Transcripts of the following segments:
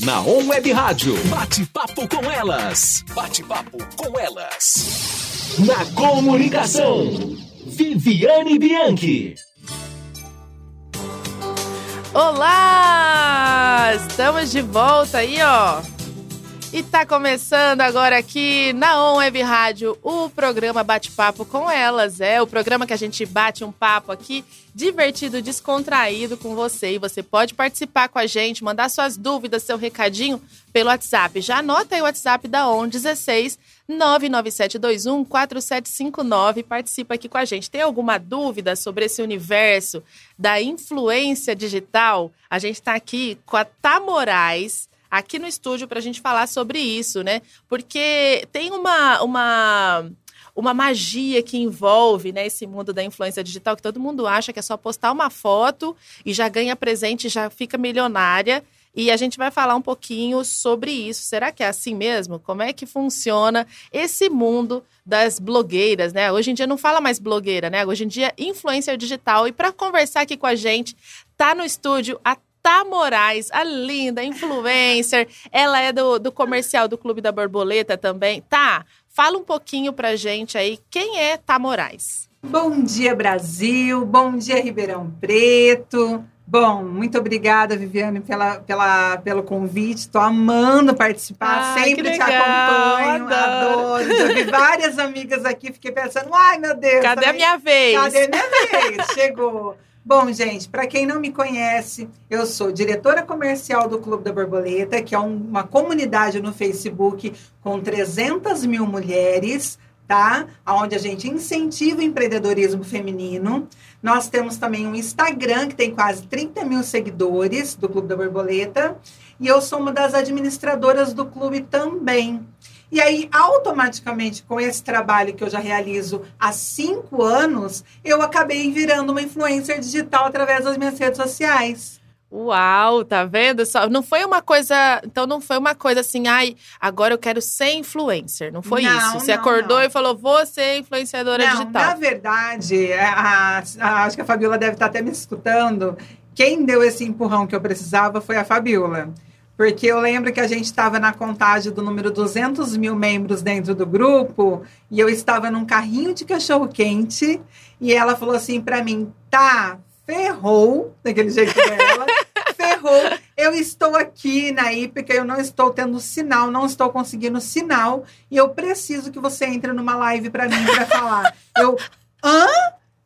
Na On Web Rádio. Bate-papo com elas. Bate-papo com elas. Na comunicação. Viviane Bianchi. Olá! Estamos de volta aí, ó. E tá começando agora aqui na On Web Rádio o programa Bate-Papo com Elas. É o programa que a gente bate um papo aqui divertido, descontraído com você. E você pode participar com a gente, mandar suas dúvidas, seu recadinho pelo WhatsApp. Já anota aí o WhatsApp da ON 16 99721 4759. Participa aqui com a gente. Tem alguma dúvida sobre esse universo da influência digital? A gente está aqui com a Moraes aqui no estúdio para a gente falar sobre isso, né? Porque tem uma, uma, uma magia que envolve né, esse mundo da influência digital, que todo mundo acha que é só postar uma foto e já ganha presente, já fica milionária. E a gente vai falar um pouquinho sobre isso. Será que é assim mesmo? Como é que funciona esse mundo das blogueiras, né? Hoje em dia não fala mais blogueira, né? Hoje em dia influencer digital. E para conversar aqui com a gente, tá no estúdio a Tá Moraes, a linda influencer. Ela é do, do comercial do Clube da Borboleta também. Tá, fala um pouquinho pra gente aí quem é Tá Moraes. Bom dia, Brasil. Bom dia, Ribeirão Preto. Bom, muito obrigada, Viviane, pela, pela, pelo convite. Estou amando participar, sempre te acompanho, adoro. adoro. Já vi várias amigas aqui, fiquei pensando, ai meu Deus. Cadê também... a minha vez? Cadê a minha vez? Chegou. Bom, gente, para quem não me conhece, eu sou diretora comercial do Clube da Borboleta, que é uma comunidade no Facebook com 300 mil mulheres, tá? Onde a gente incentiva o empreendedorismo feminino. Nós temos também um Instagram que tem quase 30 mil seguidores do Clube da Borboleta. E eu sou uma das administradoras do clube também. E aí, automaticamente, com esse trabalho que eu já realizo há cinco anos, eu acabei virando uma influencer digital através das minhas redes sociais. Uau, tá vendo? Só, não foi uma coisa. Então não foi uma coisa assim, ai, agora eu quero ser influencer. Não foi não, isso. Você não, acordou não. e falou, vou ser influenciadora digital. Na verdade, a, a, acho que a Fabiola deve estar até me escutando. Quem deu esse empurrão que eu precisava foi a Fabiola. Porque eu lembro que a gente estava na contagem do número 200 mil membros dentro do grupo e eu estava num carrinho de cachorro quente e ela falou assim para mim: tá, ferrou, daquele jeito dela, ferrou. Eu estou aqui na IPCA, eu não estou tendo sinal, não estou conseguindo sinal e eu preciso que você entre numa live para mim para falar. Eu, hã?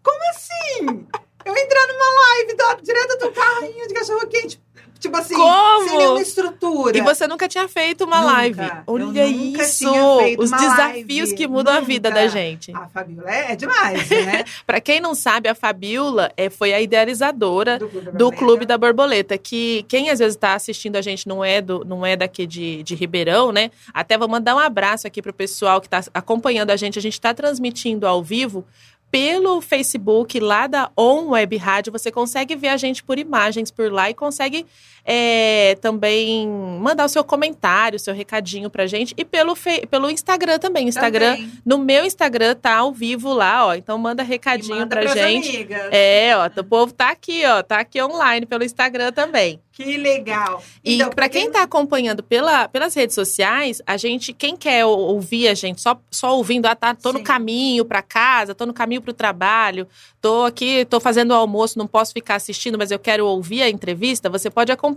Como assim? Eu entrar numa live do, direto do carrinho de cachorro quente Tipo assim, Como? sem nenhuma estrutura. E você nunca tinha feito uma nunca. live. Olha isso! Os desafios live. que mudam nunca. a vida da gente. A Fabiola é, é demais, né? pra quem não sabe, a Fabiola é, foi a idealizadora do Clube da, do Clube da Borboleta. Que quem às vezes está assistindo a gente não é, do, não é daqui de, de Ribeirão, né? Até vou mandar um abraço aqui pro pessoal que está acompanhando a gente. A gente está transmitindo ao vivo pelo Facebook lá da On Web Rádio, você consegue ver a gente por imagens por lá e consegue é, também mandar o seu comentário, o seu recadinho pra gente. E pelo, pelo Instagram também. Instagram, também. no meu Instagram tá ao vivo lá, ó. Então manda recadinho manda pra gente. Amigas. É, ó, o povo tá aqui, ó. Tá aqui online pelo Instagram também. Que legal. E então, para quem está acompanhando pela, pelas redes sociais, a gente, quem quer ouvir a gente só, só ouvindo, ah, tá, tô Sim. no caminho para casa, tô no caminho para o trabalho, tô aqui, tô fazendo o almoço, não posso ficar assistindo, mas eu quero ouvir a entrevista, você pode acompanhar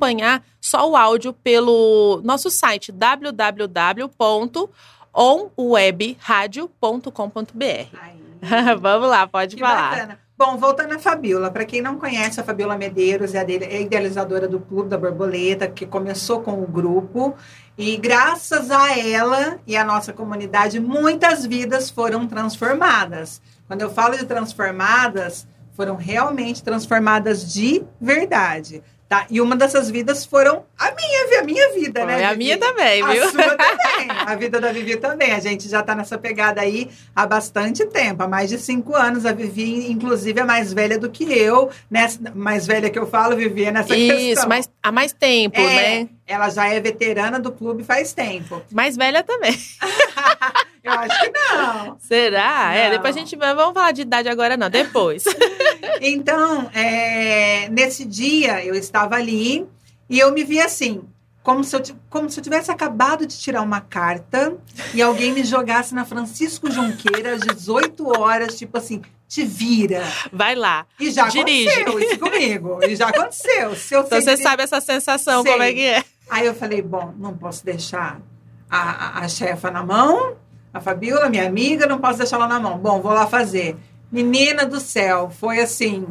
só o áudio pelo nosso site www.onwebradio.com.br. Vamos lá, pode que falar. Bacana. Bom, voltando à Fabiola, para quem não conhece, a Fabiola Medeiros é a é idealizadora do Clube da Borboleta, que começou com o grupo, e graças a ela e a nossa comunidade, muitas vidas foram transformadas. Quando eu falo de transformadas, foram realmente transformadas de verdade. Tá? E uma dessas vidas foram a minha, a minha vida, né? A minha também, viu? A sua também. A vida da Vivi também. A gente já está nessa pegada aí há bastante tempo, há mais de cinco anos. A Vivi, inclusive, é mais velha do que eu. Nessa, mais velha que eu falo, Vivi, é nessa Isso, questão. Isso, mas há mais tempo, é, né? Ela já é veterana do clube faz tempo. Mais velha também. eu acho que não. Será? É, não. É, depois a gente vai. Vamos falar de idade agora, não, depois. então, é, nesse dia eu estava ali e eu me vi assim. como se, eu, como se eu tivesse acabado de tirar uma carta e alguém me jogasse na Francisco Junqueira às 18 horas, tipo assim, te vira. Vai lá. E já Dirige. aconteceu isso comigo. E já aconteceu. Se eu Então você sabe essa sensação, Sei. como é que é. Aí eu falei, bom, não posso deixar a, a, a chefa na mão, a Fabiola, minha amiga, não posso deixar ela na mão. Bom, vou lá fazer. Menina do céu, foi assim,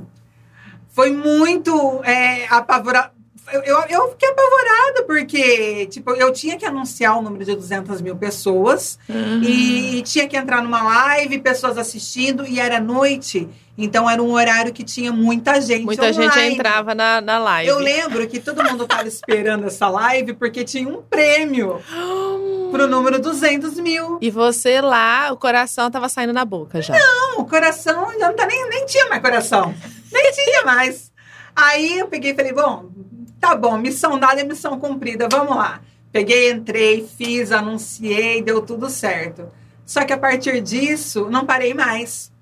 foi muito é, apavorado. Eu, eu, fiquei apavorada, porque, tipo, eu tinha que anunciar o número de 200 mil pessoas e tinha que entrar numa live, pessoas assistindo, e era noite, então era um horário que tinha muita gente Muita gente online. entrava na, na live. Eu lembro que todo mundo estava esperando essa live porque tinha um prêmio pro número 200 mil. E você lá, o coração tava saindo na boca já. Não, o coração já não tá nem, nem tinha mais coração. Nem tinha mais. Aí eu peguei e falei, bom, tá bom, missão dada é missão cumprida, vamos lá. Peguei, entrei, fiz, anunciei, deu tudo certo. Só que a partir disso, não parei mais.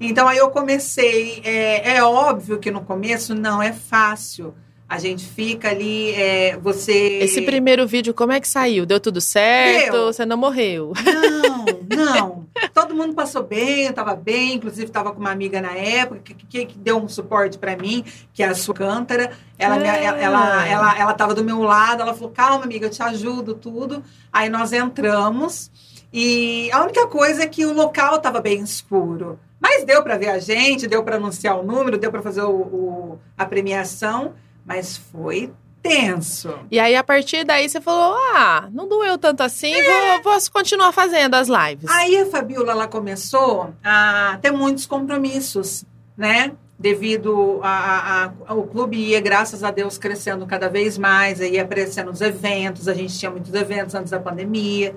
Então aí eu comecei. É, é óbvio que no começo não é fácil. A gente fica ali, é, você. Esse primeiro vídeo, como é que saiu? Deu tudo certo? Deu. Você não morreu? Não, não. Todo mundo passou bem, eu tava bem, inclusive tava com uma amiga na época que, que, que deu um suporte pra mim, que é a sua cântara. Ela, Ah. ela, ela, ela, ela tava do meu lado, ela falou: calma, amiga, eu te ajudo, tudo. Aí nós entramos. E a única coisa é que o local tava bem escuro. Mas deu pra ver a gente, deu pra anunciar o número, deu pra fazer o, o- a premiação, mas foi tenso. E aí, a partir daí, você falou: ah, não doeu tanto assim, vou, posso continuar fazendo as lives. Aí a Fabiola ela começou a ter muitos compromissos, né? Devido a, a- ao clube ia, graças a Deus, crescendo cada vez mais, aí ia aparecendo os eventos, a gente tinha muitos eventos antes da pandemia.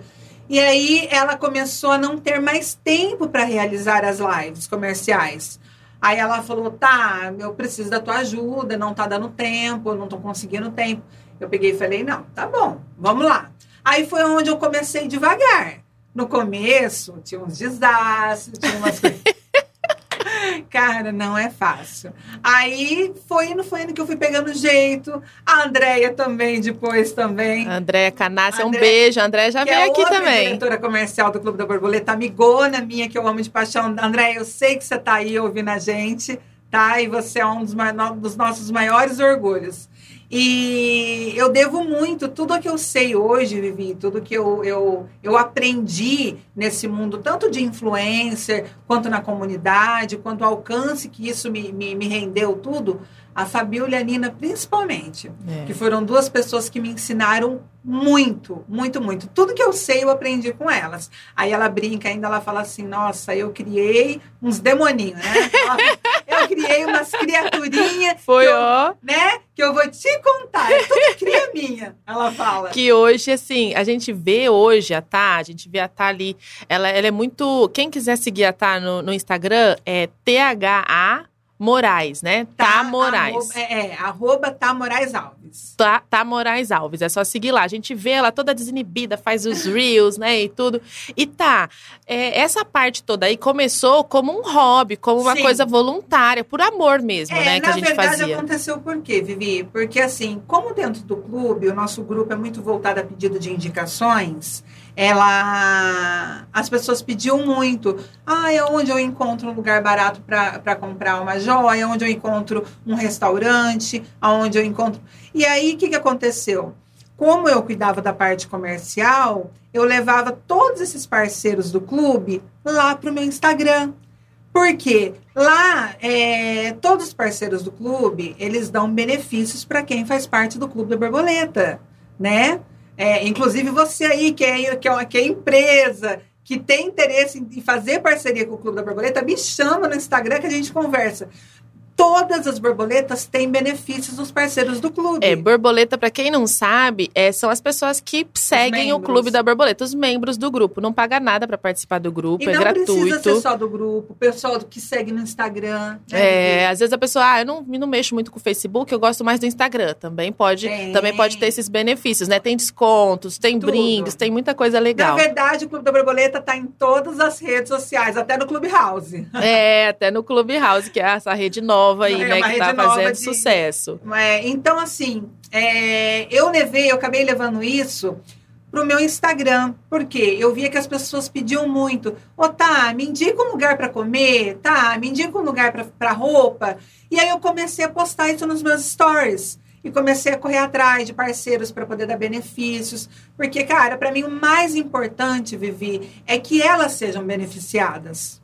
E aí ela começou a não ter mais tempo para realizar as lives comerciais. Aí ela falou: tá, eu preciso da tua ajuda, não tá dando tempo, eu não tô conseguindo tempo. Eu peguei e falei: não, tá bom, vamos lá. Aí foi onde eu comecei devagar. No começo, tinha uns desastres, tinha umas coisas. Cara, não é fácil. Aí foi indo, foi indo que eu fui pegando jeito. A Andréia também, depois também. Andréia Canassi, um beijo. A Andréia já veio é aqui também. diretora comercial do Clube da Borboleta, amigona minha, que eu amo de paixão. André, eu sei que você está aí ouvindo a gente, tá? E você é um dos, dos nossos maiores orgulhos. E eu devo muito, tudo o que eu sei hoje, Vivi, tudo que eu, eu, eu aprendi nesse mundo, tanto de influencer, quanto na comunidade, quanto o alcance que isso me, me, me rendeu, tudo, a Fabiola e a Nina, principalmente É. que foram duas pessoas que me ensinaram muito, muito, muito. Tudo que eu sei eu aprendi com elas. Aí ela brinca ainda, ela fala assim: Nossa, eu criei uns demoninhos, né? eu criei umas criaturinhas, Foi, que eu, ó. né? Que eu vou te contar. É tudo cria minha, ela fala. Que hoje, assim, a gente vê hoje a Tá, a gente vê a Tá ali. Ela, ela é muito. Quem quiser seguir a Tá no, no Instagram é THA Moraes, né? Tá, Moraes. Arroba, é, é, arroba tá Moraes Alves. Tá, tá Moraes Alves, é só seguir lá. A gente vê ela toda desinibida, faz os reels, né, e tudo. E tá, é, essa parte toda aí começou como um hobby, como uma Sim. coisa voluntária, por amor mesmo, É, né, que na a gente verdade fazia. aconteceu por quê, Vivi? Porque assim, como dentro do clube, o nosso grupo é muito voltado a pedido de indicações, ela as pessoas pediam muito. Ah, é onde eu encontro um lugar barato para comprar uma joia, onde eu encontro um restaurante, aonde eu encontro. E aí, o que, que aconteceu? Como eu cuidava da parte comercial, eu levava todos esses parceiros do clube lá para o meu Instagram. Porque lá, é, todos os parceiros do clube, eles dão benefícios para quem faz parte do Clube da Borboleta, né? É, inclusive você aí, que é, que, é, que é empresa, que tem interesse em fazer parceria com o Clube da Borboleta, me chama no Instagram que a gente conversa. Todas as borboletas têm benefícios dos parceiros do clube. É, borboleta, pra quem não sabe, é, são as pessoas que seguem o. Clube da Borboleta, os membros do grupo. Não paga nada pra participar do grupo, e é não precisa ser gratuito. só do grupo, o pessoal que segue no Instagram. né, É, às vezes a pessoa, ah, eu não, não mexo muito com o Facebook, eu gosto mais do Instagram. Também pode, Tem. também pode ter esses benefícios, né? Tem descontos, tem Tudo. brindes, tem muita coisa legal. Na verdade, o Clube da Borboleta está em todas as redes sociais, até no Clubhouse. É, até no Clubhouse, que é essa rede nova nova aí, É né? Que tá fazendo de- sucesso. É, então, assim, é, eu levei, eu acabei levando isso pro meu Instagram. Por quê? Eu via que as pessoas pediam muito. Ô, tá, me indica um lugar para comer, tá? Me indica um lugar para roupa. E aí eu comecei a postar isso nos meus stories. E comecei a correr atrás de parceiros para poder dar benefícios. Porque, cara, para mim o mais importante, Vivi, é que elas sejam beneficiadas.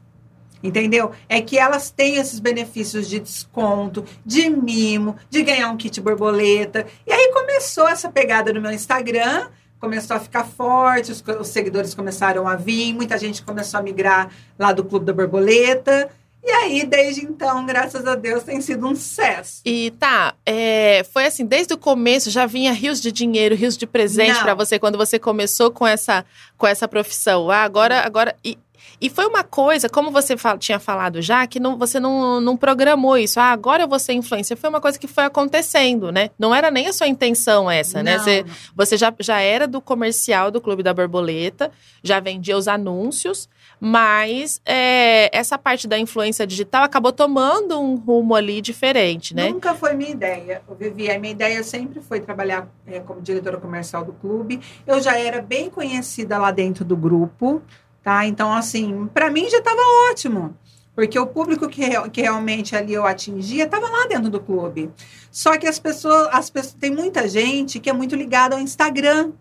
Entendeu? É que elas têm esses benefícios de desconto, de mimo, de ganhar um kit borboleta. E aí começou essa pegada no meu Instagram, começou a ficar forte, os, os seguidores começaram a vir, muita gente começou a migrar lá do Clube da Borboleta. E aí, desde então, graças a Deus, tem sido um sucesso. E tá, é, foi assim, desde o começo já vinha rios de dinheiro, rios de presente pra você quando você começou com essa, com essa profissão. Ah, agora, agora. E, e foi uma coisa, como você fal- tinha falado já, que não, você não, não programou isso. Ah, agora eu vou ser influencer. Foi uma coisa que foi acontecendo, né? Não era nem a sua intenção essa, né? Não, Você, não. você já, já era do comercial do Clube da Borboleta, já vendia os anúncios, mas é, essa parte da influência digital acabou tomando um rumo ali diferente, né? Nunca foi minha ideia, Vivi. A minha ideia sempre foi trabalhar eh, como diretora comercial do clube. Eu já era bem conhecida lá dentro do grupo, tá? Então, assim, para mim já estava ótimo. Porque o público que, que realmente ali eu atingia estava lá dentro do clube. Só que as pessoas, as pessoas, tem muita gente que é muito ligada ao Instagram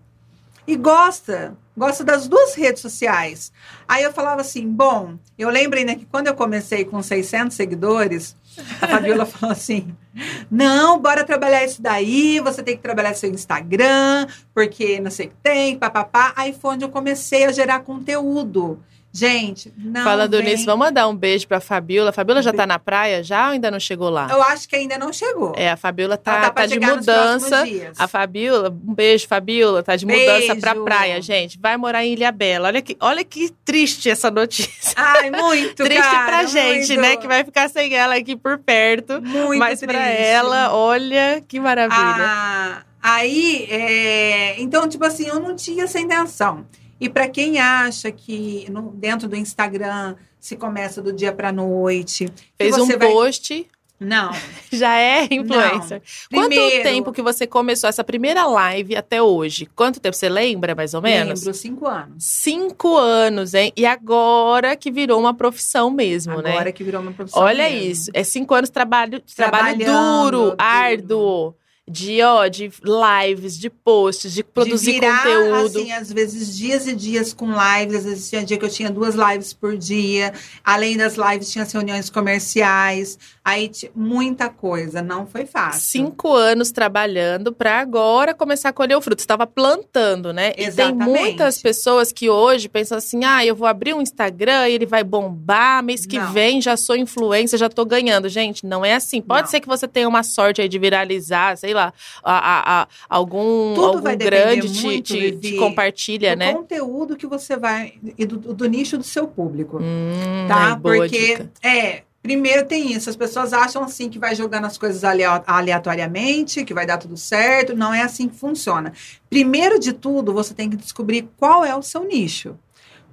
e gosta, gosta das duas redes sociais. Aí eu falava assim, bom, eu lembro ainda que quando eu comecei com 600 seguidores, a Fabiola falou assim, não, bora trabalhar isso daí, você tem que trabalhar seu Instagram, porque não sei o que tem, papapá. Aí foi onde eu comecei a gerar conteúdo. Gente, não Falando vem- nisso, vamos mandar um beijo pra Fabiola. A Fabiola já Um tá na praia já ou ainda não chegou lá? Eu acho que ainda não chegou. É, a Fabiola tá, tá pra tá de mudança. A Fabiola, um beijo, Fabiola, tá de mudança pra Beijo. praia, gente. Vai morar em Ilha Bela. Olha que, olha que triste essa notícia. Ai, muito, triste cara, pra gente, muito. né? Que vai ficar sem ela aqui por perto. Muito Mas pra triste. ela, olha que maravilha. Ah, aí, é, então, tipo assim, eu não tinha essa intenção. E para quem acha que no- dentro do Instagram se começa do dia para noite, Fez um vai- post, Não. já é influencer. Quanto Primeiro, tempo que você começou essa primeira live até hoje? Quanto tempo? Você lembra, mais ou menos? Lembro, cinco anos. Cinco anos, hein? E agora que virou uma profissão mesmo, né? Agora que virou uma profissão. Olha mesmo. isso. É cinco anos de trabalho, trabalho duro, duro. árduo. De, ó, de lives, de posts, de produzir de virar, conteúdo. assim, às vezes dias e dias com lives, às vezes tinha dia que eu tinha duas lives por dia, além das lives tinha as reuniões comerciais, aí muita coisa, não foi fácil. Cinco anos trabalhando para agora começar a colher o fruto. Você estava plantando, né? E tem Exatamente. muitas pessoas que hoje pensam assim: ah, eu vou abrir um Instagram ele vai bombar, mês que Não. vem já sou influencer, já tô ganhando. Gente, não é assim. Pode Não. ser que você tenha uma sorte aí de viralizar, sei lá, a, a- a- algum, Tudo algum grande te, te- te compartilha, do né? conteúdo que você vai e do, do nicho do seu público, Hum, tá? ai, Porque dica. é, primeiro tem isso, as pessoas acham assim que vai jogando as coisas alea- aleatoriamente, que vai dar tudo certo, não é assim que funciona. Primeiro de tudo, você tem que descobrir qual é o seu nicho.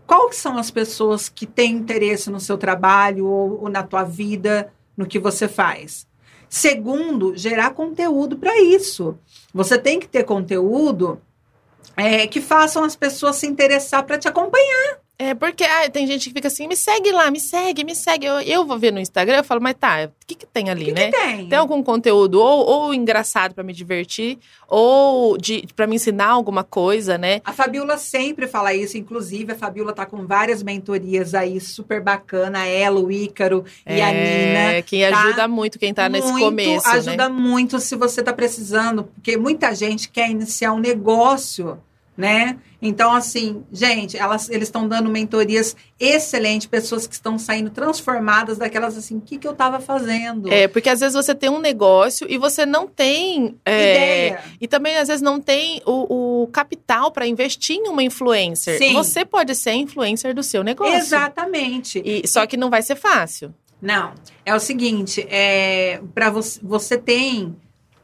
Qual que são as pessoas que têm interesse no seu trabalho ou, ou na tua vida, no que você faz? Segundo, gerar conteúdo para isso. Você tem que ter conteúdo é, que façam as pessoas se interessar para te acompanhar. É, porque ah, tem gente que fica assim, me segue lá, me segue, me segue. Eu, eu vou ver no Instagram, eu falo, mas tá, o que que tem ali, O que, né? que tem? Tem algum conteúdo ou, ou engraçado pra me divertir, ou de para me ensinar alguma coisa, né? A Fabiola sempre fala isso, inclusive a Fabiola tá com várias mentorias aí super bacana, ela, o Ícaro e a É, Nina. quem tá? ajuda muito quem tá nesse Muito, começo, ajuda né? muito se você tá precisando, porque muita gente quer iniciar um negócio, né? Então, assim, gente, elas, eles estão dando mentorias excelentes, pessoas que estão saindo transformadas daquelas assim, o que, que eu tava fazendo? É, porque às vezes você tem um negócio e você não tem. é, Ideia. E também, às vezes, não tem o, o capital pra investir em uma influencer. Sim. Você pode ser influencer do seu negócio. Exatamente. E, só que não vai ser fácil. Não, é o seguinte, é, para você, você tem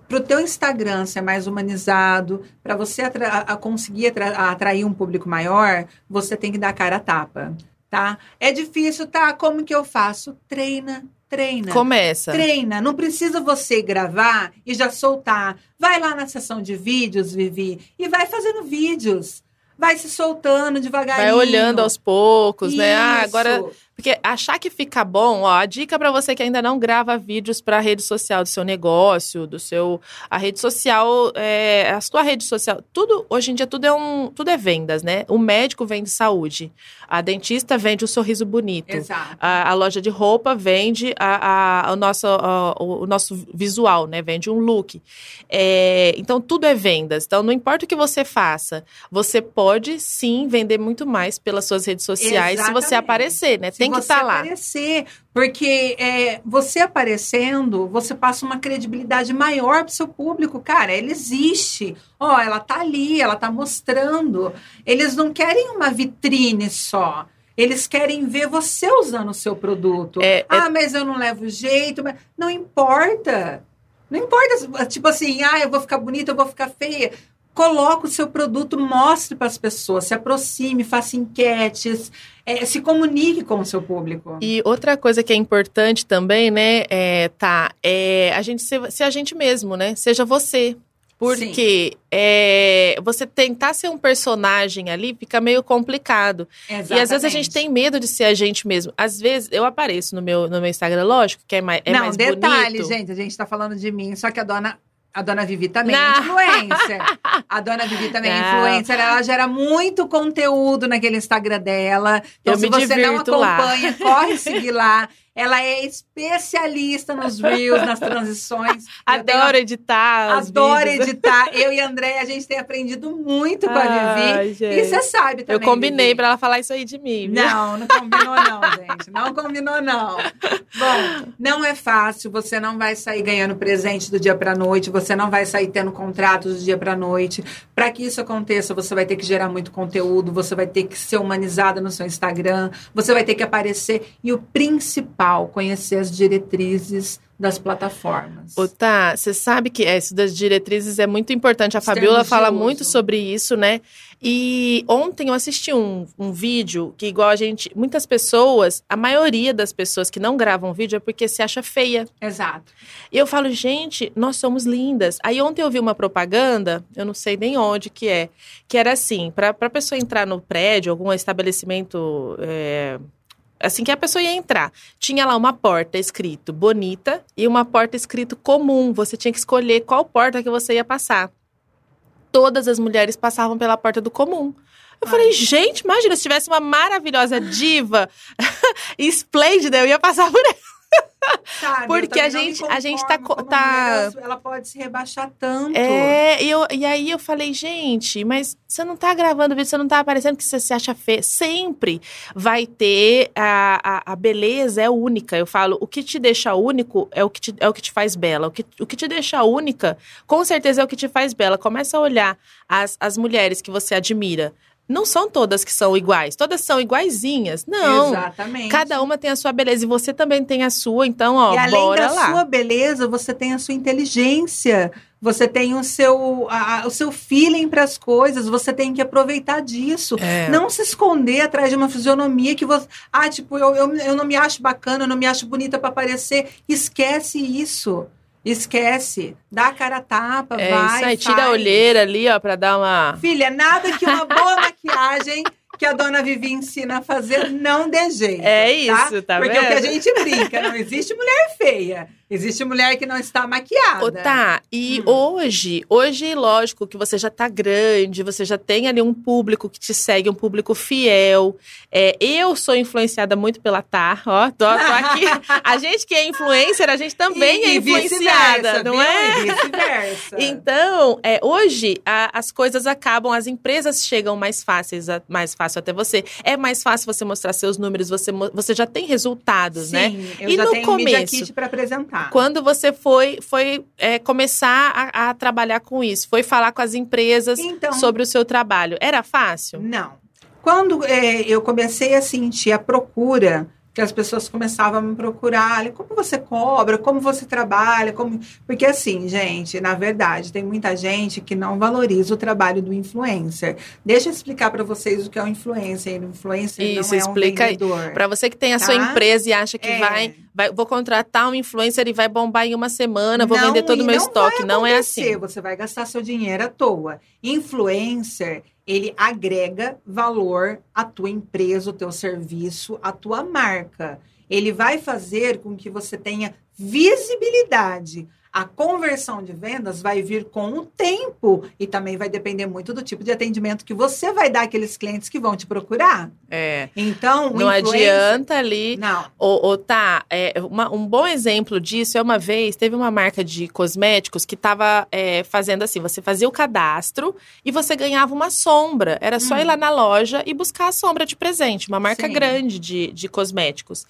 para o teu Instagram ser mais humanizado, para você atra- a- conseguir atra- atrair um público maior, você tem que dar cara a tapa. tá? É difícil, tá? Como que eu faço? Treina, treina. Começa. Treina, não precisa você gravar e já soltar. Vai lá na sessão de vídeos, Vivi, e vai fazendo vídeos. Vai se soltando devagarinho. Vai olhando aos poucos, né? Ah, Isso. agora Porque achar que fica bom, ó, a dica para você que ainda não grava vídeos para a rede social do seu negócio, do seu a rede social, é, a sua rede social, tudo hoje em dia tudo é um, tudo é vendas, né? O médico vende saúde, a dentista vende o sorriso bonito, Exato. a, a loja de roupa vende a, a- o, nosso, a- o, o nosso visual, né? Vende um look. É, então, tudo é vendas. Então, não importa o que você faça, você pode sim vender muito mais pelas suas redes sociais se você Exatamente. aparecer, né? Se Tem que você estar lá. aparecer, porque é, você aparecendo, você passa uma credibilidade maior pro seu público. Cara, ele existe. Ó, ela tá ali, ela tá mostrando. Eles não querem uma vitrine só. Eles querem ver você usando o seu produto. É, é- ah, mas eu não levo jeito. Mas... Não importa. Não importa, tipo assim, ah, eu vou ficar bonita, eu vou ficar feia. Coloque o seu produto, mostre para as pessoas, se aproxime, faça enquetes, é, se comunique com o seu público. E outra coisa que é importante também, né, é, tá, é a gente ser, ser a gente mesmo, né? Seja você. Porque é, você tentar ser um personagem ali fica meio complicado. E às vezes a gente tem medo de ser a gente mesmo. Às vezes eu apareço no meu, no meu Instagram, lógico, que é mais, é Não, mais detalhe, bonito. gente, a gente tá falando de mim, só que a dona. A dona Vivi também é influencer. A dona Vivi também é influencer. Ela gera muito conteúdo naquele Instagram dela. Então, Eu se você não divirto lá. acompanha, corre seguir lá. Ela é especialista nos Reels, nas transições. Eu tenho Adoro editar. Adoro editar. Eu e a André, a gente tem aprendido muito com a Vivi. Ai, E você sabe também. Eu combinei Vivi. pra ela falar isso aí de mim. viu? Não, não combinou não, gente. Não combinou não. Bom, não é fácil, você não vai sair ganhando presente do dia para noite, você não vai sair tendo contratos do dia para noite. Para que isso aconteça, você vai ter que gerar muito conteúdo, você vai ter que ser humanizada no seu Instagram, você vai ter que aparecer e o principal, conhecer as diretrizes das plataformas. Ô, tá, você sabe que é, isso das diretrizes é muito importante. A Fabiola fala uso. muito sobre isso, né? E ontem eu assisti um, um vídeo que, igual a gente. Muitas pessoas, a maioria das pessoas que não gravam vídeo é porque se acha feia. Exato. E eu falo, gente, nós somos lindas. Aí ontem eu vi uma propaganda, eu não sei nem onde que é, que era assim: para a pessoa entrar no prédio, algum estabelecimento. é, Assim que a pessoa ia entrar, tinha lá uma porta escrito bonita e uma porta escrito comum. Você tinha que escolher qual porta que você ia passar. Todas as mulheres passavam pela porta do comum. Eu Ai. falei, gente, imagina se tivesse uma maravilhosa diva esplêndida, eu ia passar por ela. Sabe, Porque a gente- a gente tá tá- mulher, ela- pode se rebaixar tanto. É, e, eu, e aí eu falei, gente, mas você não tá gravando vídeo, você não tá aparecendo que você se acha feia. Sempre vai ter a, a, a beleza é única. Eu falo, o que te deixa único é o que te, é o que te faz bela. O que, o que te deixa única, com certeza é o que te faz bela. Começa a olhar as, as mulheres que você admira. Não são todas que são iguais, todas são iguaizinhas. Não. Exatamente. Cada uma tem a sua beleza e você também tem a sua, então, ó, e além bora da lá. sua beleza, você tem a sua inteligência, você tem o seu, a- a- o seu feeling para as coisas, você tem que aproveitar disso. É. Não se esconder atrás de uma fisionomia que você. Ah, tipo, eu, eu, eu não me acho bacana, eu não me acho bonita para aparecer. Esquece isso. Esquece. Dá a cara a tapa, É vai. isso aí, tira a faz. olheira ali, ó, pra dar uma. Filha, nada que uma boa maquiagem que a dona Vivi ensina a fazer não dê jeito. É isso, tá Porque é o que a vendo? gente brinca, não existe mulher feia. Existe mulher que não está maquiada. Ô, tá, e Hum. hoje, hoje, lógico que você já tá grande, você já tem ali um público que te segue, um público fiel. É, eu sou influenciada muito pela Tá, ó, tô, tô aqui. A gente que é influencer, a gente também E- é influenciada, não viu? é? E vice-versa. Então, é, hoje a- as coisas acabam, as empresas chegam mais fáceis, a- mais fácil até você. É mais fácil você mostrar seus números, você, você já tem resultados, né? Sim, eu E já no tenho começo? Kit para apresentar. Quando você foi, foi é, começar a, a trabalhar com isso, foi falar com as empresas Então, sobre o seu trabalho, era fácil? Não. Quando é, eu comecei a sentir a procura que as pessoas começavam a me procurar, como você cobra, como você trabalha, como... Porque assim, gente, na verdade, tem muita gente que não valoriza o trabalho do influencer. Deixa eu explicar para vocês o que é o influencer. O influencer Isso, não é explica um vendedor. Para você que tem a Tá? sua empresa e acha que É. vai, vai, vou contratar um influencer e vai bombar em uma semana, vou Não, vender todo o meu não estoque. Não é assim. Você vai gastar seu dinheiro à toa. Influencer, ele agrega valor à tua empresa, ao teu serviço, à tua marca. Ele vai fazer com que você tenha visibilidade. A conversão de vendas vai vir com o tempo e também vai depender muito do tipo de atendimento que você vai dar àqueles clientes que vão te procurar. É. Então, o Não influencer- adianta ali. Não. Ô, tá, é, uma- um bom exemplo disso é uma vez, teve uma marca de cosméticos que estava fazendo assim, você fazia o cadastro e você ganhava uma sombra. Era só Hum. ir lá na loja e buscar a sombra de presente, uma marca Sim. grande de, de cosméticos.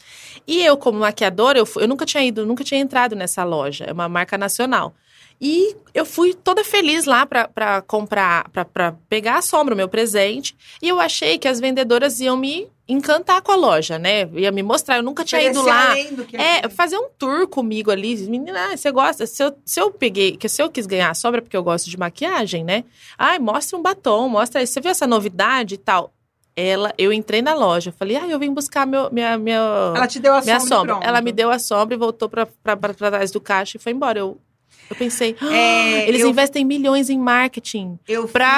E eu, como maquiadora, eu, eu nunca tinha ido, nunca tinha entrado nessa loja, é uma marca nacional. E eu fui toda feliz lá pra comprar, pra- pra pegar a sombra, o meu presente. E eu achei que as vendedoras iam me encantar com a loja, né? Ia me mostrar. Eu nunca tinha ido Oferecer lá. É, fazer um tour comigo ali. Menina, ah, você gosta? Se eu, se eu peguei, que se eu quis ganhar a sombra, porque eu gosto de maquiagem, né? Ai, mostra um batom, mostra isso. Você viu essa novidade e tal? Ela, eu entrei na loja, falei, ah, eu vim buscar meu, minha, minha, Ela te deu a minha sombra. sombra. Ela me deu a sombra e voltou pra trás do caixa e foi embora. Eu, eu pensei, "Ah, É, eles eu- investem milhões em marketing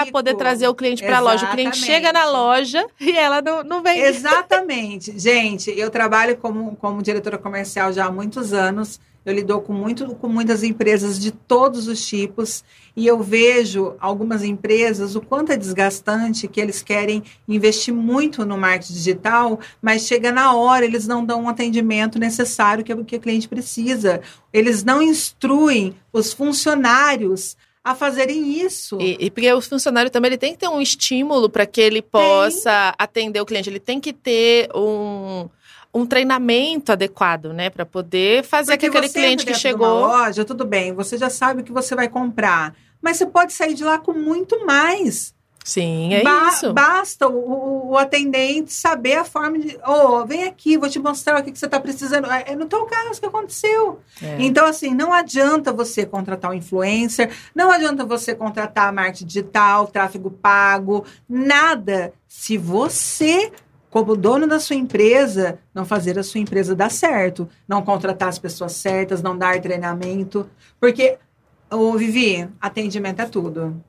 fico- poder trazer o cliente pra loja. O cliente chega na loja e ela não, não vem. Exatamente. Gente, eu trabalho como, como diretora comercial já há muitos anos. Eu lido com, muito, com muitas empresas de todos os tipos e eu vejo algumas empresas o quanto é desgastante que eles querem investir muito no marketing digital, mas chega na hora, eles não dão um atendimento necessário que, é o que o cliente precisa. Eles não instruem os funcionários a fazerem isso. E, e porque o funcionário também ele tem que ter um estímulo para que ele possa atender o cliente. Ele tem que ter um, um treinamento adequado, né? Para poder fazer Porque que aquele cliente que chegou. loja, tudo bem, você já sabe o que você vai comprar. Mas você pode sair de lá com muito mais. Sim, é Ba- isso. Basta o, o- atendente saber a forma de. Ô, vem aqui, vou te mostrar o que, que você está precisando. É é no teu caso que aconteceu. É. Então, assim, não adianta você contratar um influencer, não adianta você contratar marketing digital, tráfego pago, nada. Se você, como dono da sua empresa, não fazer a sua empresa dar certo, não contratar as pessoas certas, não dar treinamento. Porque, ô Vivi, atendimento é tudo.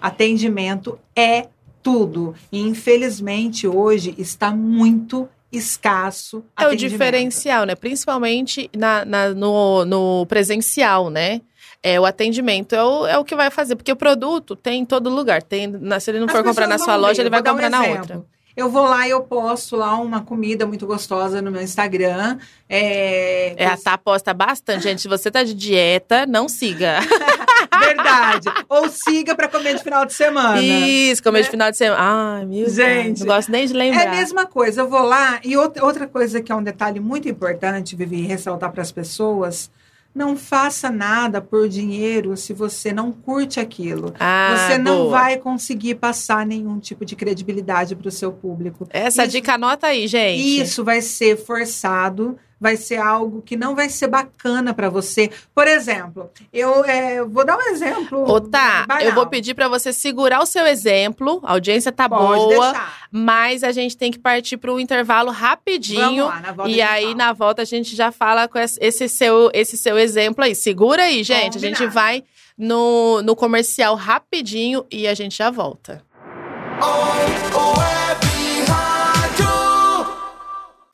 Atendimento é tudo. E, infelizmente, hoje está muito escasso. É o diferencial, né? Principalmente na, na- no, no presencial, né? É, o atendimento é o, é o que vai fazer, porque o produto tem em todo lugar. Tem, se ele não As for comprar na sua ver. loja, ele vai dar um comprar na outra. Eu vou lá e eu posto lá uma comida muito gostosa no meu Instagram. É, É, a Tá posta bastante, gente. Se você tá de dieta, não siga. verdade. Ou siga para comer de final de semana. Isso, comer de final de semana. Ai, meu Deus. Gente, Não gosto nem de É lembrar. a mesma coisa, eu vou lá e outra, outra coisa que é um detalhe muito importante, Vivi, ressaltar para as pessoas, não faça nada por dinheiro se você não curte aquilo. Ah, você não boa. vai conseguir passar nenhum tipo de credibilidade para o seu público. Essa Isso- dica anota aí, gente. Isso vai ser forçado, vai ser algo que não vai ser bacana para você. Por exemplo, eu é, vou dar um exemplo. Ô, tá, banal. eu vou pedir pra você segurar o seu exemplo. A audiência tá Pode boa, deixar. mas a gente tem que partir para um intervalo rapidinho. Vamos lá, na volta E aí, fala. na volta, a gente já fala com esse seu, esse seu exemplo aí. Segura aí, gente. A gente Combinado. vai no, no comercial rapidinho e a gente já volta.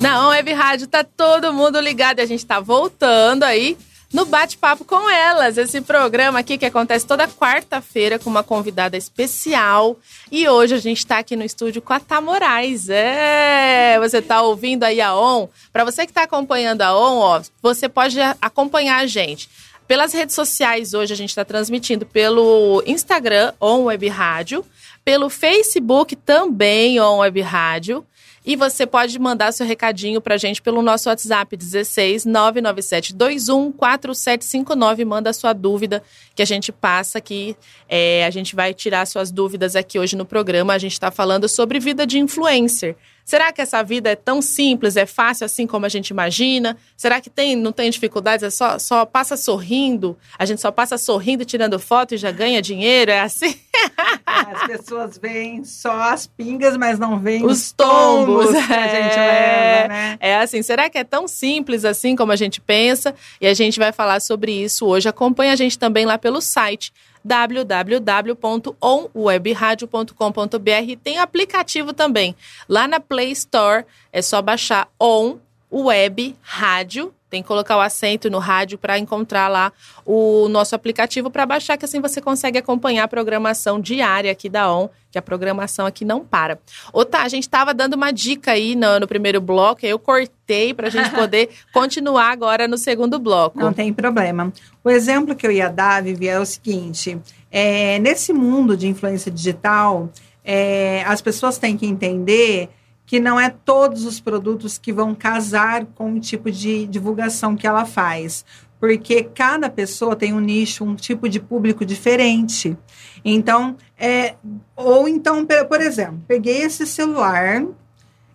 Na Web Rádio tá todo mundo ligado e a gente tá voltando aí no Bate-Papo com Elas. Esse programa aqui que acontece toda quarta-feira com uma convidada especial. E hoje a gente tá aqui no estúdio com a Tá Moraes. É, você tá ouvindo aí a ON. Pra você que tá acompanhando a ON, ó, você pode acompanhar a gente. Pelas redes sociais, hoje a gente está transmitindo pelo Instagram, On Web Rádio, pelo Facebook também, On Web Rádio. E você pode mandar seu recadinho pra gente pelo nosso WhatsApp 16 997 21 4759. Manda sua dúvida que a gente passa aqui. É, a gente vai tirar suas dúvidas aqui hoje no programa. A gente está falando sobre vida de influencer. Será que essa vida é tão simples, é fácil assim como a gente imagina? Será que tem, não tem dificuldades? É só, só passa sorrindo? A gente só passa sorrindo, tirando foto e já ganha dinheiro? É assim? As pessoas veem só as pingas, mas não veem os, os tombos, tombos que a gente é, leva, né? É assim, será que é tão simples assim como a gente pensa? E a gente vai falar sobre isso hoje. Acompanha a gente também lá pelo site www.onwebradio.com.br. Tem aplicativo também. Lá na Play Store é só baixar On Web Rádio tem que colocar o acento no rádio para encontrar lá o nosso aplicativo para baixar, que assim você consegue acompanhar a programação diária aqui da ON, que a programação aqui não para. Ô, tá, a gente estava dando uma dica aí no, no primeiro bloco, eu cortei para a gente poder continuar agora no segundo bloco. Não tem problema. O exemplo que eu ia dar, Vivi, é o seguinte: é, nesse mundo de influência digital, é, as pessoas têm que entender que não é todos os produtos que vão casar com o tipo de divulgação que ela faz. Porque cada pessoa tem um nicho, um tipo de público diferente. Então, é, ou então, por exemplo, peguei esse celular.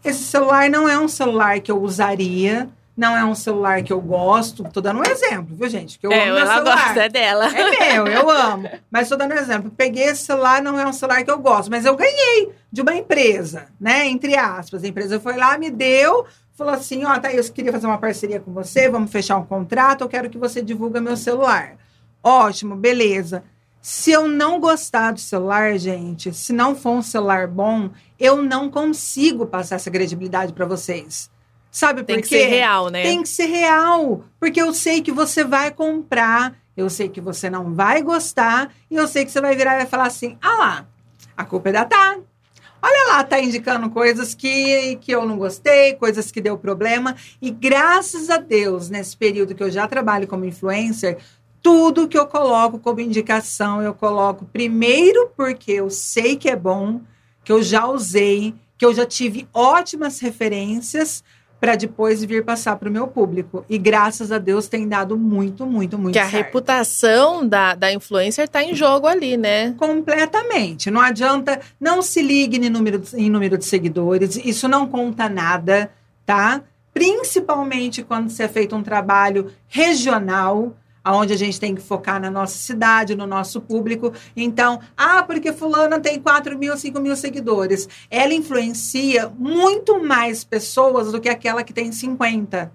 Esse celular não é um celular que eu usaria não é um celular que eu gosto. Tô dando um exemplo, viu, gente? Que eu é, amo ela celular. gosta, é dela. É meu, eu amo. Mas tô dando um exemplo. Peguei esse celular, não é um celular que eu gosto, mas eu ganhei de uma empresa, né? Entre aspas. A empresa foi lá, me deu, falou assim: ó, tá, eu queria fazer uma parceria com você, vamos fechar um contrato, eu quero que você divulga meu celular. Ótimo, beleza. Se eu não gostar do celular, gente, se não for um celular bom, eu não consigo passar essa credibilidade para vocês. Sabe Tem por que quê? ser real, né? Tem que ser real. Porque eu sei que você vai comprar, eu sei que você não vai gostar, e eu sei que você vai virar e vai falar assim: ah lá, a culpa é da Tá. Olha lá, tá indicando coisas que, que eu não gostei, coisas que deu problema. E graças a Deus, nesse período que eu já trabalho como influencer, tudo que eu coloco como indicação, eu coloco primeiro porque eu sei que é bom, que eu já usei, que eu já tive ótimas referências para depois vir passar para o meu público. E graças a Deus tem dado muito, muito, muito Que certo. a reputação da, da influencer está em jogo ali, né? Completamente. Não adianta, não se ligue em número, em número de seguidores, isso não conta nada, tá? Principalmente quando você é feito um trabalho regional, aonde a gente tem que focar na nossa cidade, no nosso público. Então, ah, porque fulana tem 4 mil, 5 mil seguidores. Ela influencia muito mais pessoas do que aquela que tem 50,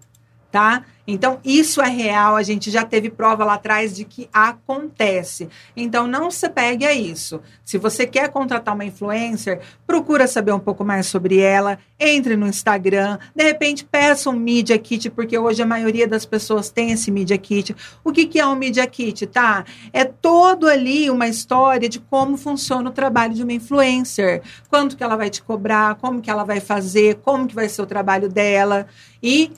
tá? Então, isso é real, a gente já teve prova lá atrás de que acontece. Então, não se pegue a isso. Se você quer contratar uma influencer, procura saber um pouco mais sobre ela, entre no Instagram, de repente peça um Media Kit, porque hoje a maioria das pessoas tem esse Media Kit. O que, que é um Media Kit, tá? É todo ali uma história de como funciona o trabalho de uma influencer. Quanto que ela vai te cobrar, como que ela vai fazer, como que vai ser o trabalho dela. E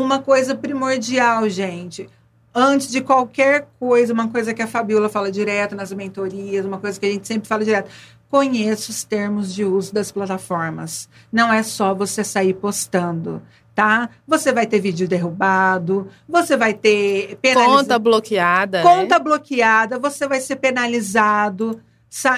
uma coisa primordial, gente. Antes de qualquer coisa, uma coisa que a Fabiola fala direto nas mentorias, uma coisa que a gente sempre fala direto. Conheça os termos de uso das plataformas. Não é só você sair postando, tá? Você vai ter vídeo derrubado, você vai ter penaliza... conta bloqueada, conta né? bloqueada, você vai ser penalizado.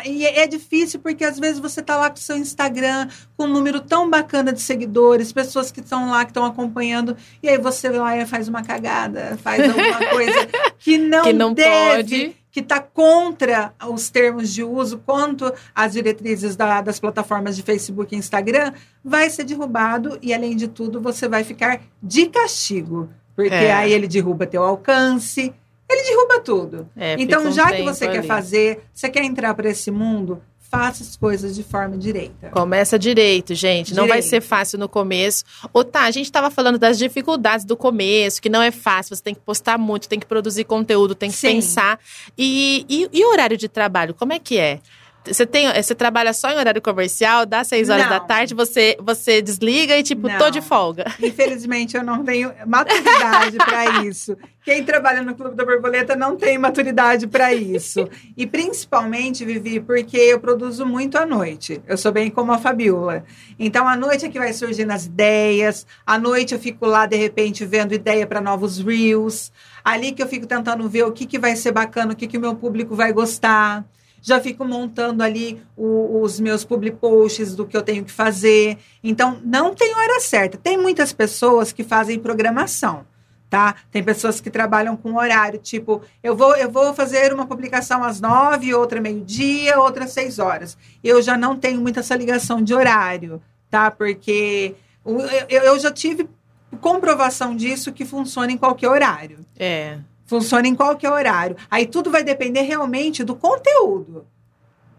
E é difícil porque às vezes você está lá com o seu Instagram com um número tão bacana de seguidores, pessoas que estão lá, que estão acompanhando, e aí você lá e faz uma cagada, faz alguma coisa que não, que não deve, pode. que está contra os termos de uso, quanto as diretrizes da, das plataformas de Facebook e Instagram, vai ser derrubado e, além de tudo, você vai ficar de castigo. Porque É. aí ele derruba teu alcance, ele derruba tudo. É, Então, um já que você quer ali. fazer, você quer entrar para esse mundo, faça as coisas de forma direita. Começa direito, gente. Não vai Direito. ser fácil no começo. Ou tá, a gente estava falando das dificuldades do começo, que não é fácil. Você tem que postar muito, tem que produzir conteúdo, tem que Sim. pensar. E, e, e o horário de trabalho, como é que é? Você tem, eh, você trabalha só em horário comercial, dá seis horas Não. da tarde, você, você desliga e tipo, tô Não. de folga. Infelizmente, eu não tenho maturidade para isso. Quem trabalha no Clube da Borboleta não tem maturidade para isso. E principalmente, Vivi, porque eu produzo muito à noite. Eu sou bem como a Fabiola. Então, à noite é que vai surgindo as ideias. À noite eu fico lá, de repente, vendo ideia para novos reels. Ali que eu fico tentando ver o que, que vai ser bacana, o que, que o meu público vai gostar já fico montando ali o- os meus public posts do que eu tenho que fazer. Então, não tem hora certa. Tem muitas pessoas que fazem programação, tá? Tem pessoas que trabalham com horário, tipo, eu vou, eu vou fazer uma publicação às nove, outra meio-dia, outra às seis horas. Eu já não tenho muita essa ligação de horário, tá? Porque eu, eu já tive comprovação disso que funciona em qualquer horário. É. Funciona em qualquer horário. Aí tudo vai depender realmente do conteúdo.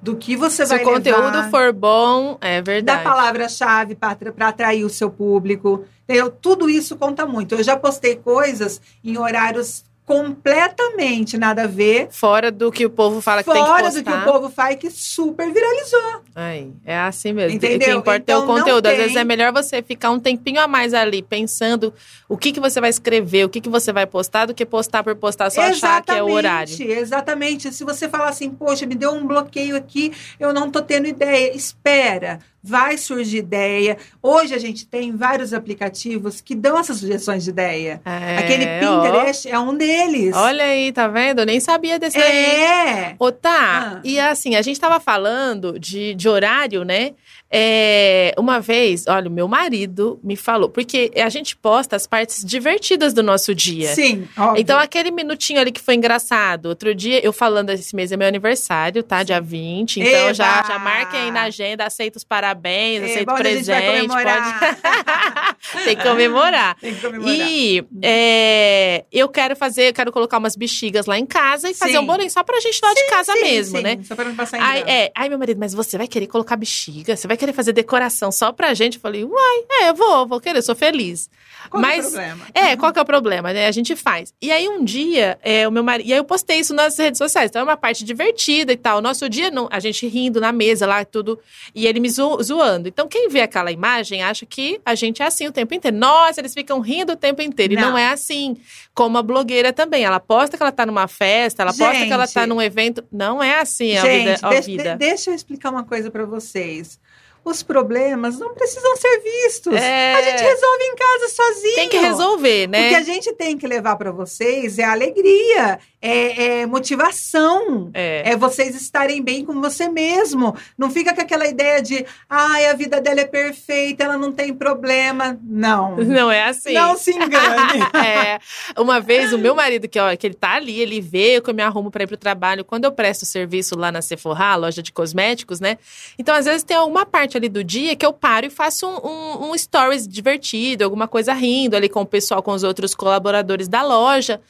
Do que você Se vai o conteúdo levar, for bom, é da verdade. palavra-chave para atrair o seu público. Entendeu? Tudo isso conta muito. Eu já postei coisas em horários completamente nada a ver. Fora do que o povo fala que tem que Fora postar. do que o povo faz, que super viralizou. Aí, é assim mesmo. Entendeu? O que importa é o Então, conteúdo. Às vezes é melhor você ficar um tempinho a mais ali pensando o que, que você vai escrever, o que, que você vai postar, do que postar por postar, só achar que é o horário. Exatamente. Se você falar assim, poxa, me deu um bloqueio aqui, eu não tô tendo ideia. Espera, vai surgir ideia. Hoje a gente tem vários aplicativos que dão essas sugestões de ideia. É, Aquele ó. Pinterest é um deles. Olha aí, tá vendo? Eu nem sabia desse daí. É. Ô, tá. Ah. E assim, a gente tava falando de, de horário, né? É, uma vez, olha, o meu marido me falou, porque a gente posta as partes divertidas do nosso dia. Sim, óbvio. Então, aquele minutinho ali que foi engraçado. Outro dia, eu falando, esse mês é meu aniversário, tá? Dia 20. Então, Eba! já, já marquem aí na agenda, aceito os parabéns, É, aceito vai presente. Pode... Tem que comemorar. Tem que comemorar. E é, eu quero fazer, eu quero colocar umas bexigas lá em casa e fazer Sim. um bolinho só pra gente lá de casa Sim, mesmo, sim, né? Só para não passar em Aí, é, aí meu marido, mas você vai querer colocar bexiga? Você vai querer fazer decoração só pra gente? Eu falei, uai, é, eu vou, vou querer, eu sou feliz. Qual que é o mas, problema? é, qual que é o problema, né? A gente faz. E aí um dia, é, o meu marido. E aí eu postei isso nas redes sociais. Então é uma parte divertida e tal. O nosso dia, não, a gente rindo na mesa lá, tudo. E ele me zo- zoando. Então, quem vê aquela imagem acha que a gente é assim o tempo inteiro. Nossa, eles ficam rindo o tempo inteiro. E não Não. é assim. Como a blogueira também. Ela posta que ela tá numa festa, ela posta que ela tá Gente. num evento. Não é assim a Gente, vida. A deixa, vida. de- deixa eu explicar uma coisa para vocês. Os problemas não precisam ser vistos. É. A gente resolve em casa sozinho. Tem que resolver, né? O que a gente tem que levar para vocês é alegria, é, é motivação. É. É vocês estarem bem com você mesmo. Não fica com aquela ideia de, ai, a vida dela é perfeita, ela não tem problema. Não. Não é assim. Não se engane. É, uma vez o meu marido, que, ó, que ele tá ali, ele vê que eu me arrumo pra ir pro trabalho. Quando eu presto serviço lá na Sephora, loja de cosméticos, né? Então, às vezes, tem alguma parte ali do dia que eu paro e faço um, um, um stories divertido, alguma coisa rindo ali com o pessoal, com os outros colaboradores da loja.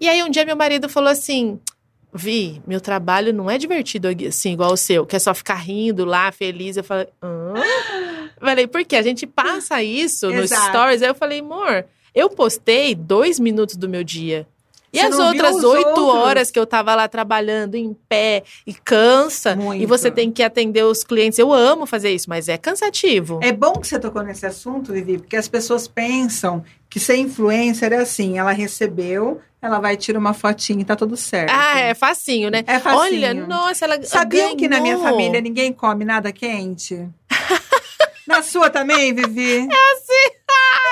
E aí, um dia, meu marido falou assim. Vi, meu trabalho não é divertido assim, igual o seu, que é só ficar rindo lá, feliz. Eu falei, Hã? Falei, por quê? A gente passa isso nos stories. Aí eu falei, amor, eu postei dois minutos do meu dia. E Você as outras oito horas que eu tava lá trabalhando em pé e cansa, Muito. e você tem que atender os clientes. Eu amo fazer isso, mas é cansativo. É bom que você tocou nesse assunto, Vivi, porque as pessoas pensam que ser influencer é assim, ela recebeu, ela vai tirar uma fotinha e tá tudo certo. Ah, é facinho, né? É facinho. Olha, nossa, ela Sabiam que na minha ganhou. família ninguém come nada quente? na sua também, Vivi? É assim.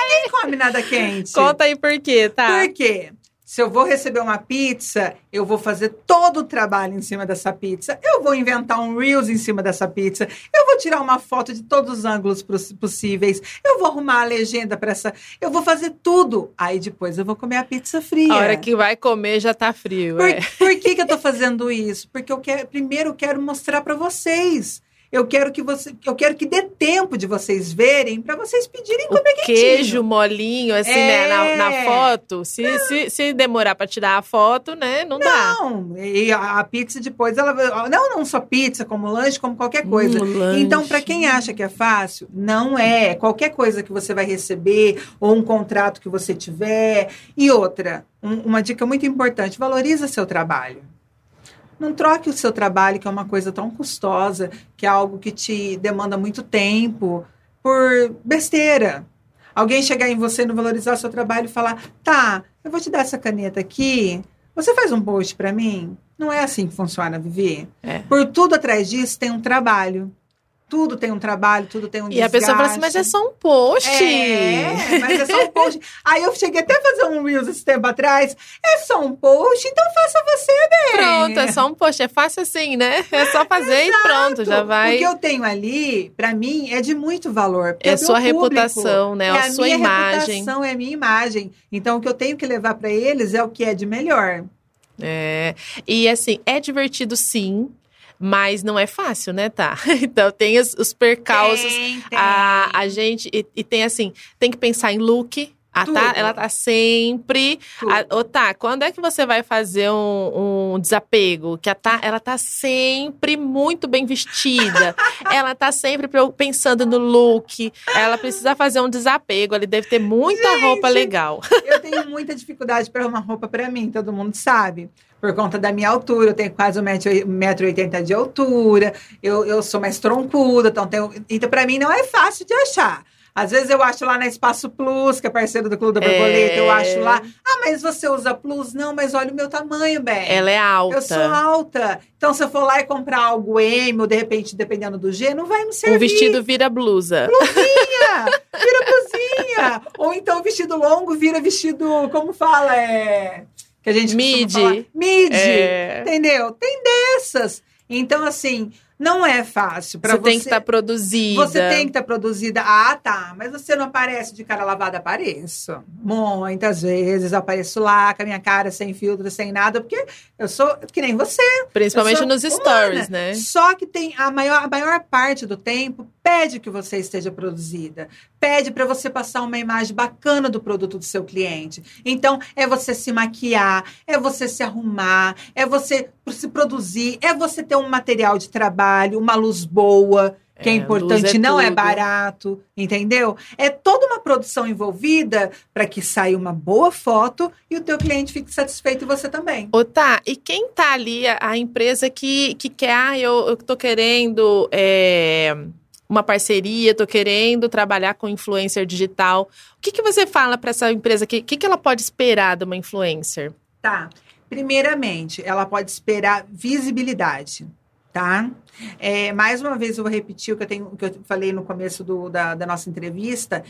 Ninguém come nada quente. Conta aí por quê, tá? Por quê? Se eu vou receber uma pizza, eu vou fazer todo o trabalho em cima dessa pizza. Eu vou inventar um Reels em cima dessa pizza. Eu vou tirar uma foto de todos os ângulos pos- possíveis. Eu vou arrumar a legenda para essa. Eu vou fazer tudo. Aí depois eu vou comer a pizza fria. A hora que vai comer já tá frio. Por, é. por que, que eu tô fazendo isso? Porque eu quero, primeiro eu quero mostrar para vocês. Eu quero que você, eu quero que dê tempo de vocês verem para vocês pedirem O comer quentinho. queijo molinho, assim, né, na, É. na foto. Se, se, se demorar pra tirar a foto, né, não, dá. Não, e a, a pizza depois ela não não só pizza, como lanche, como qualquer coisa. Lanche. Então, para quem acha que é fácil, não é. Qualquer coisa que você vai receber ou um contrato que você tiver. E outra, um- uma dica muito importante: valoriza seu trabalho. Não troque o seu trabalho, que é uma coisa tão custosa, que é algo que te demanda muito tempo, por besteira. Alguém chegar em você, não valorizar o seu trabalho e falar: tá, eu vou te dar essa caneta aqui, você faz um post para mim? Não é assim que funciona, Vivi. É. Por tudo atrás disso tem um trabalho. Tudo tem um trabalho, tudo tem um E a pessoa fala assim, mas é só um post. É, mas é só um post. Aí eu cheguei até a fazer um Reels esse tempo atrás. É só um post, então faça você bem. Pronto, é só um post. É fácil assim, né? É só fazer e pronto, já vai. O que eu tenho ali, pra mim, é de muito valor. É o a sua público, reputação, né? É a a sua minha imagem. reputação, é a minha imagem. Então, o que eu tenho que levar pra eles é o que é de melhor. É. E assim, é divertido sim, mas não é fácil, né, tá? Então tem os, os percalços. Tem, tem. A, a gente. E, e tem assim, tem que pensar em look. A tá, ela tá sempre. A, ô, tá, quando é que você vai fazer um, um desapego? Que a tá, ela tá sempre muito bem vestida. ela tá sempre pre- pensando no look. Ela precisa fazer um desapego. Ele deve ter muita Gente, roupa legal. Eu tenho muita dificuldade para arrumar roupa para mim, todo mundo sabe. Por conta da minha altura, eu tenho quase 1,80m de altura, eu, eu sou mais troncuda, então, tenho, então para mim não é fácil de achar. Às vezes eu acho lá na Espaço Plus, que é parceiro do Clube da Borboleta, É. eu acho lá. Ah, mas você usa Plus? Não, mas olha o meu tamanho, bem. Ela é alta. Eu sou alta. Então, se eu for lá e comprar algo M, ou de repente, dependendo do G, não vai me servir. O vestido vira blusa. Blusinha, vira blusinha. Ou então vestido longo vira vestido, como fala, é... Que a gente Midi. Midi. É. Entendeu? Tem dessas. Então, assim, não é fácil para Você você. tem que estar produzida. Você tem que estar produzida. Ah, tá. Mas você não aparece de cara lavada? Apareço. Muitas vezes apareço lá com a minha cara sem filtro, sem nada, porque eu sou que nem você. Principalmente nos humana. stories, né? Só que tem a maior, a maior parte do tempo pede que você esteja produzida. Pede para você passar uma imagem bacana do produto do seu cliente. Então, é você se maquiar, é você se arrumar, é você se produzir, é você ter um material de trabalho, uma luz boa, que é, É, importante, é não é tudo. barato, entendeu? É toda uma produção envolvida para que saia uma boa foto e o teu cliente fique satisfeito e você também. Ô, tá, e quem tá ali, a, a empresa que, que quer, ah, eu, eu tô querendo é, uma parceria, tô querendo trabalhar com influencer digital. O que, que você fala para essa empresa? O que, que, que ela pode esperar de uma influencer? Tá. Primeiramente, ela pode esperar visibilidade, tá? É, mais uma vez, eu vou repetir o que eu, tenho, o que eu falei no começo do- da, da nossa entrevista.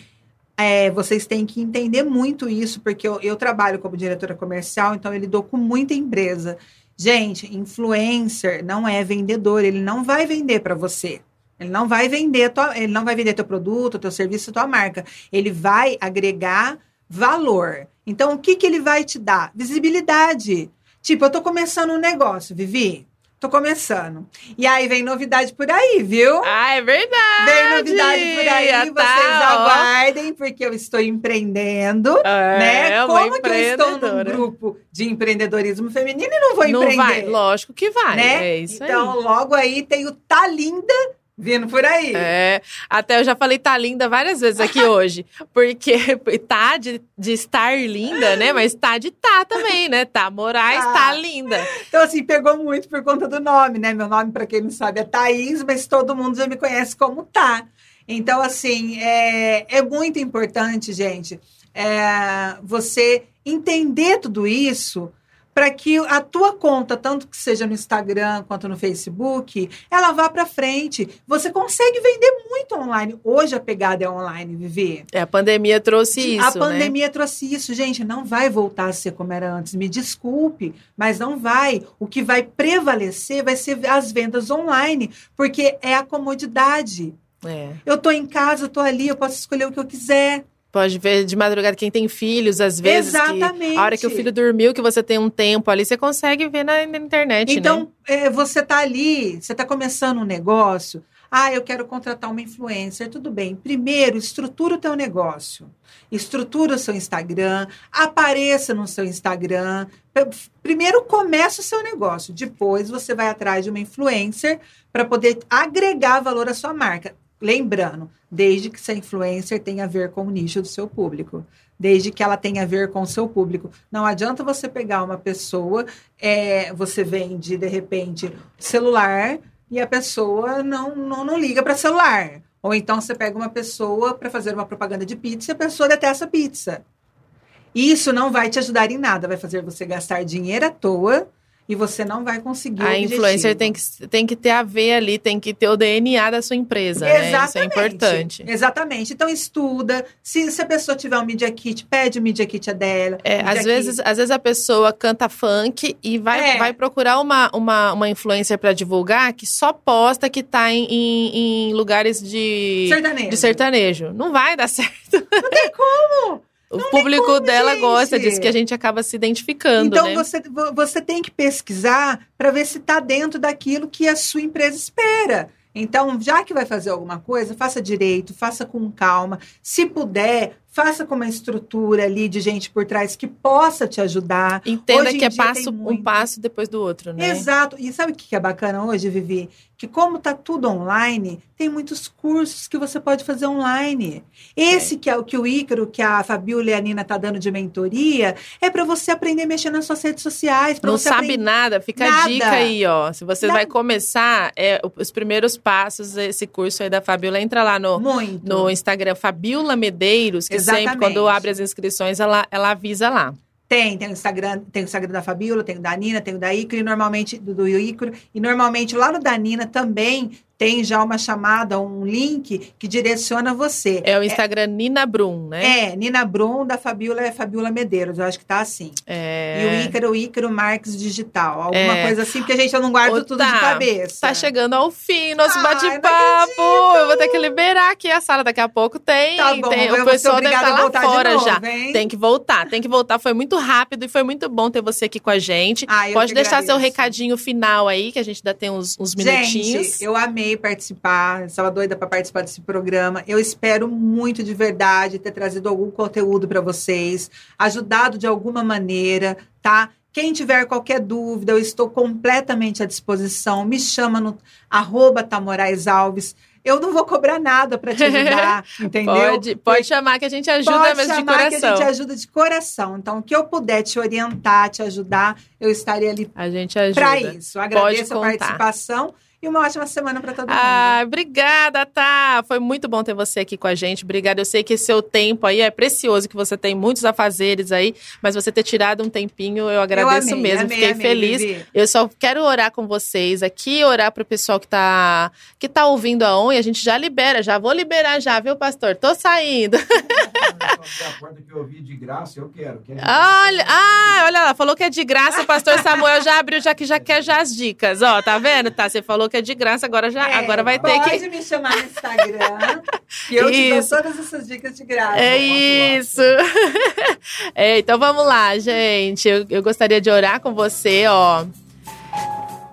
É, vocês têm que entender muito isso, porque eu, eu trabalho como diretora comercial, então eu lido com muita empresa. Gente, influencer não é vendedor, ele não vai vender para você. Ele não vai vender tua, ele não vai vender teu produto, teu serviço, tua marca. Ele vai agregar valor. Então, o que, que ele vai te dar? Visibilidade. Tipo, eu tô começando um negócio, Vivi. Tô começando. E aí vem novidade por aí, viu? Ah, é verdade! Vem novidade por aí, Ah, vocês tá, aguardem, porque eu estou empreendendo. É, né? Como que eu estou num grupo de empreendedorismo feminino e não vou Não empreender? vai, lógico que vai. né? É isso então, aí. logo aí tem o Tá Linda vindo por aí. É, até eu já falei tá linda várias vezes aqui hoje, porque tá de, de estar linda, né? Mas tá de tá também, né? Tá Moraes, Tá. tá linda. Então, assim, pegou muito por conta do nome, né? Meu nome, para quem não sabe, é Thaís, mas todo mundo já me conhece como Tá. Então, assim, é, é muito importante, gente, é, você entender tudo isso para que a tua conta, tanto que seja no Instagram quanto no Facebook, ela vá para frente. Você consegue vender muito online. Hoje a pegada é online, Vivi. É, a pandemia trouxe isso, A né? pandemia trouxe isso, gente. Não vai voltar a ser como era antes. Me desculpe, mas não vai. O que vai prevalecer vai ser as vendas online, porque é a comodidade. É. Eu tô em casa, tô ali, eu posso escolher o que eu quiser. Pode ver de madrugada quem tem filhos, às vezes. Exatamente. a hora que o filho dormiu, que você tem um tempo ali, você consegue ver na, na internet, né? Então, é, você tá ali, você tá começando um negócio. Ah, eu quero contratar uma influencer. Tudo bem. Primeiro, estrutura o teu negócio. Estrutura o seu Instagram. Apareça no seu Instagram. Primeiro, começa o seu negócio. Depois, você vai atrás de uma influencer para poder agregar valor à sua marca. Lembrando, desde que essa influencer tenha a ver com o nicho do seu público desde que ela tenha a ver com o seu público. Não adianta você pegar uma pessoa, é, você vende, de repente, celular e a pessoa não, não, não liga para celular. Ou então você pega uma pessoa para fazer uma propaganda de pizza e a pessoa detesta pizza. Isso não vai te ajudar em nada, vai fazer você gastar dinheiro à toa e você não vai conseguir. A influencer tem que, tem que ter a ver ali, tem que ter o DNA da sua empresa. Exatamente. Né? Isso é importante. Exatamente. Então estuda. Se, se a pessoa tiver um Media Kit, pede o Media Kit dela. É, às, vezes, às vezes a pessoa canta funk e vai, é. vai procurar uma, uma, uma influencer para divulgar que só posta que tá em, em, em lugares de sertanejo. de sertanejo. Não vai dar certo. Não tem como! O não público como, dela gente. gosta disso, que a gente acaba se identificando. Então né? você, você tem que pesquisar para ver se está dentro daquilo que a sua empresa espera. Então, já que vai fazer alguma coisa, faça direito, faça com calma. Se puder, faça com uma estrutura ali de gente por trás que possa te ajudar. Entenda que é passo, um passo depois do outro, né? Exato. E sabe o que é bacana hoje, Vivi? Que como tá tudo online, tem muitos cursos que você pode fazer online. Esse é. que é o que o Ícaro, que a Fabiola e a Nina tá dando de mentoria, é para você aprender a mexer nas suas redes sociais. Não sabe nada, fica nada. a dica aí, ó. Se você vai começar, é, os primeiros passos, esse curso aí da Fabiola, entra lá no, no Instagram, Fabiola Medeiros, que Exatamente. sempre quando abre as inscrições, ela, ela avisa lá. Tem, tem o Instagram, tem o Instagram da Fabiola, tem o da Nina, tem o da Icro, e normalmente do, do Icro, e normalmente lá no da Nina também tem já uma chamada, um link que direciona você. É o Instagram é, Nina Brum, né? É, Nina Brum, da Fabiola é Fabiola Medeiros, eu acho que tá assim. É... E o Ícaro, o Ícaro Marques Digital, alguma é... coisa assim, porque a gente não guarda tudo tá, de cabeça. Tá chegando ao fim nosso bate-papo. Eu vou ter que liberar aqui a sala, daqui a pouco tem. Tá bom, tem o pessoal deve estar tá lá fora novo, já. Hein? Tem que voltar, tem que voltar. Foi muito rápido e foi muito bom ter você aqui com a gente. Ah, Pode deixar agradeço. seu recadinho final aí, que a gente ainda tem uns, uns minutinhos. Gente, eu amei participar estava doida para participar desse programa. Eu espero muito de verdade ter trazido algum conteúdo para vocês, ajudado de alguma maneira, tá? Quem tiver qualquer dúvida, eu estou completamente à disposição. Me chama no arroba Tamorais Alves. Eu não vou cobrar nada para te ajudar, entendeu? Pode, pode chamar que a gente ajuda pode mesmo de coração. que a gente ajuda de coração. Então, o que eu puder te orientar, te ajudar, eu estarei ali para isso. Agradeço a participação. E uma ótima semana para todo mundo. Ah, obrigada, Tá. Foi muito bom ter você aqui com a gente. Obrigada. Eu sei que seu tempo aí é precioso, que você tem muitos afazeres aí, mas você ter tirado um tempinho, eu agradeço eu amei, mesmo. Amei, Fiquei amei, feliz. Vivi. Eu só quero orar com vocês aqui, orar pro pessoal que tá, que tá ouvindo a ON e a gente já libera, já vou liberar já, viu, pastor? Tô saindo. a porta que eu ouvi de graça, eu quero. quero olha, ah, olha lá, falou que é de graça, o pastor Samuel já abriu, já que já quer já as dicas. Ó, tá vendo? Tá, você falou que é de graça, agora já é, agora vai ter pode que. Pode me chamar no Instagram, que eu isso. te dou todas essas dicas de graça. É isso. é, então vamos lá, gente. Eu, eu gostaria de orar com você, ó.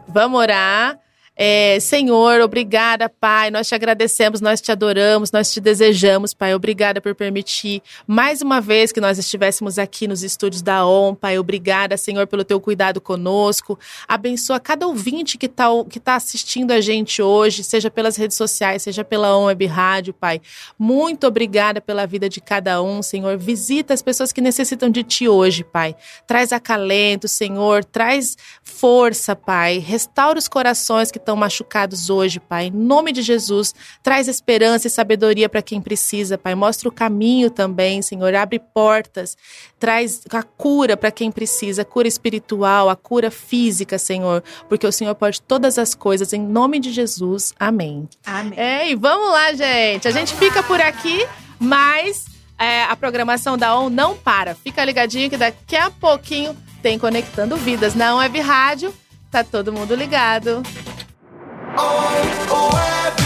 Vamos orar. É, Senhor, obrigada, Pai. Nós te agradecemos, nós te adoramos, nós te desejamos, Pai. Obrigada por permitir mais uma vez que nós estivéssemos aqui nos estúdios da ON, Pai. Obrigada, Senhor, pelo teu cuidado conosco. Abençoa cada ouvinte que está que tá assistindo a gente hoje, seja pelas redes sociais, seja pela ON Web Rádio, Pai. Muito obrigada pela vida de cada um, Senhor. Visita as pessoas que necessitam de Ti hoje, Pai. Traz acalento, Senhor. Traz força, Pai. Restaura os corações que estão machucados hoje, Pai. Em nome de Jesus, traz esperança e sabedoria para quem precisa, Pai. Mostra o caminho também, Senhor. Abre portas, traz a cura para quem precisa, a cura espiritual, a cura física, Senhor, porque o Senhor pode todas as coisas. Em nome de Jesus, amém. Amém. É, e vamos lá, gente. A gente fica por aqui, mas é, a programação da ON não para. Fica ligadinho que daqui a pouquinho tem Conectando Vidas na Web Rádio. Tá todo mundo ligado. Oh, oh,